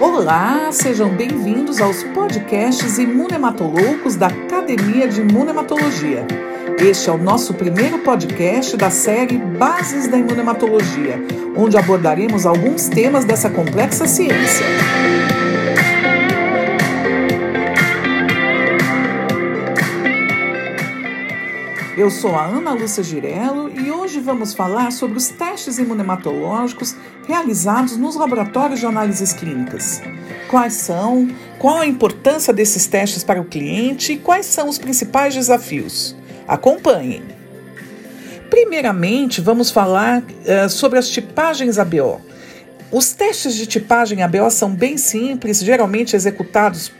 Olá, sejam bem-vindos aos podcasts Imunematologos da Academia de Imunematologia. Este é o nosso primeiro podcast da série Bases da Imunematologia, onde abordaremos alguns temas dessa complexa ciência. Eu sou a Ana Lúcia Girello e hoje vamos falar sobre os testes imunematológicos realizados nos laboratórios de análises clínicas. Quais são, qual a importância desses testes para o cliente e quais são os principais desafios. Acompanhem! Primeiramente, vamos falar uh, sobre as tipagens ABO. Os testes de tipagem ABO são bem simples, geralmente executados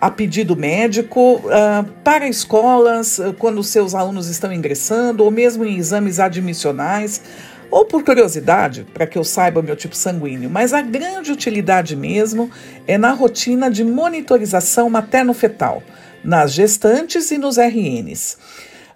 a pedido médico uh, para escolas uh, quando seus alunos estão ingressando ou mesmo em exames admissionais ou por curiosidade, para que eu saiba o meu tipo sanguíneo, mas a grande utilidade mesmo é na rotina de monitorização materno-fetal, nas gestantes e nos RNs.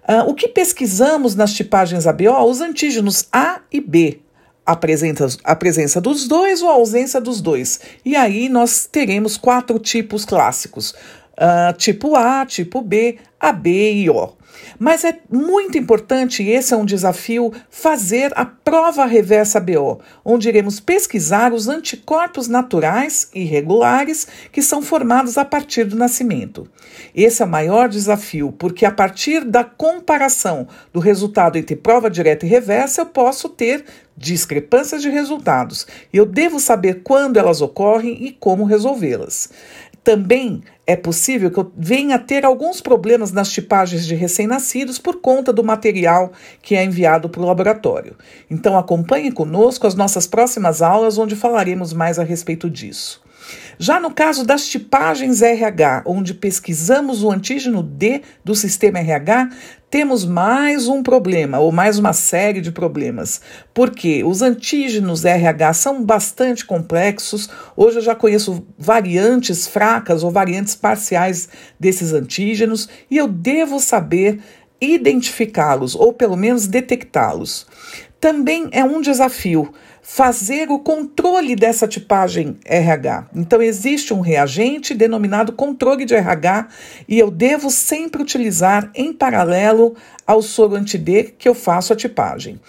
Uh, o que pesquisamos nas tipagens ABO? Os antígenos A e B, a presença, a presença dos dois ou a ausência dos dois. E aí nós teremos quatro tipos clássicos: uh, tipo A, tipo B, AB e O. Mas é muito importante, e esse é um desafio, fazer a prova reversa BO, onde iremos pesquisar os anticorpos naturais e regulares que são formados a partir do nascimento. Esse é o maior desafio, porque a partir da comparação do resultado entre prova direta e reversa, eu posso ter discrepâncias de resultados. Eu devo saber quando elas ocorrem e como resolvê-las. Também é possível que eu venha a ter alguns problemas nas tipagens de recém-nascidos por conta do material que é enviado para o laboratório. Então acompanhe conosco as nossas próximas aulas, onde falaremos mais a respeito disso. Já no caso das tipagens RH, onde pesquisamos o antígeno D do sistema RH, temos mais um problema, ou mais uma série de problemas, porque os antígenos RH são bastante complexos. Hoje eu já conheço variantes fracas ou variantes parciais desses antígenos. E eu devo saber identificá-los, ou pelo menos detectá-los. Também é um desafio fazer o controle dessa tipagem RH. Então, existe um reagente denominado controle de RH e eu devo sempre utilizar em paralelo ao soro anti-D que eu faço a tipagem.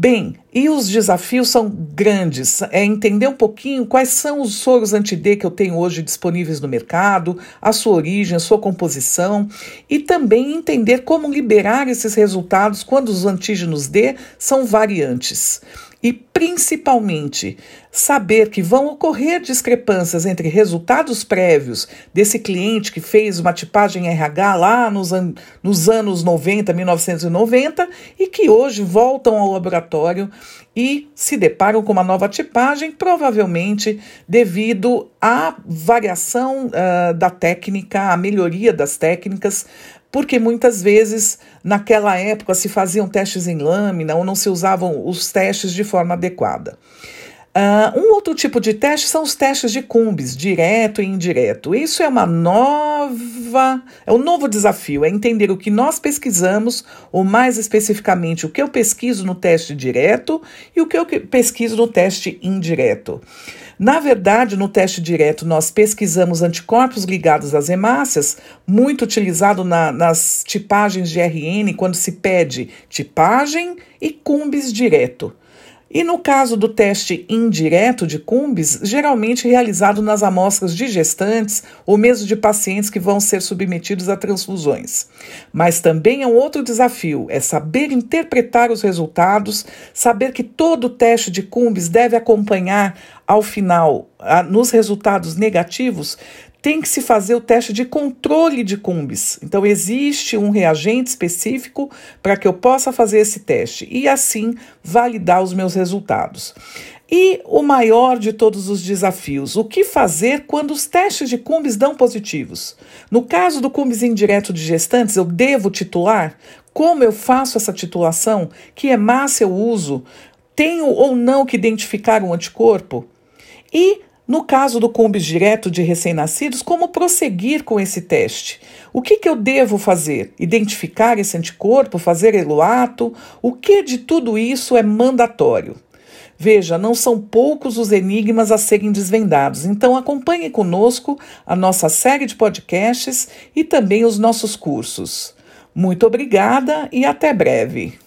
Bem, e os desafios são grandes. É entender um pouquinho quais são os soros anti-D que eu tenho hoje disponíveis no mercado, a sua origem, a sua composição, e também entender como liberar esses resultados quando os antígenos D são variantes e, principalmente, saber que vão ocorrer discrepâncias entre resultados prévios desse cliente que fez uma tipagem RH lá nos, an nos anos 90, 1990, e que hoje voltam ao laboratório e se deparam com uma nova tipagem, provavelmente devido à variação uh, da técnica, à melhoria das técnicas, porque muitas vezes naquela época se faziam testes em lâmina ou não se usavam os testes de forma adequada. Uh, um outro tipo de teste são os testes de cumbis, direto e indireto. Isso é uma nova, é um novo desafio, é entender o que nós pesquisamos, ou mais especificamente o que eu pesquiso no teste direto e o que eu pesquiso no teste indireto. Na verdade, no teste direto, nós pesquisamos anticorpos ligados às hemácias, muito utilizado na, nas tipagens de RN, quando se pede tipagem e cumbis direto. E no caso do teste indireto de cumbis, geralmente realizado nas amostras de gestantes ou mesmo de pacientes que vão ser submetidos a transfusões. Mas também é um outro desafio, é saber interpretar os resultados, saber que todo teste de cumbis deve acompanhar ao final, nos resultados negativos, tem que se fazer o teste de controle de cumbis. Então, existe um reagente específico para que eu possa fazer esse teste e, assim, validar os meus resultados. E o maior de todos os desafios, o que fazer quando os testes de cumbis dão positivos? No caso do cumbis indireto de gestantes, eu devo titular? Como eu faço essa titulação? Que hemácia eu uso? Tenho ou não que identificar um anticorpo? E No caso do combis direto de recém-nascidos, como prosseguir com esse teste? O que, que eu devo fazer? Identificar esse anticorpo, fazer eluato? O que de tudo isso é mandatório? Veja, não são poucos os enigmas a serem desvendados, então acompanhe conosco a nossa série de podcasts e também os nossos cursos. Muito obrigada e até breve.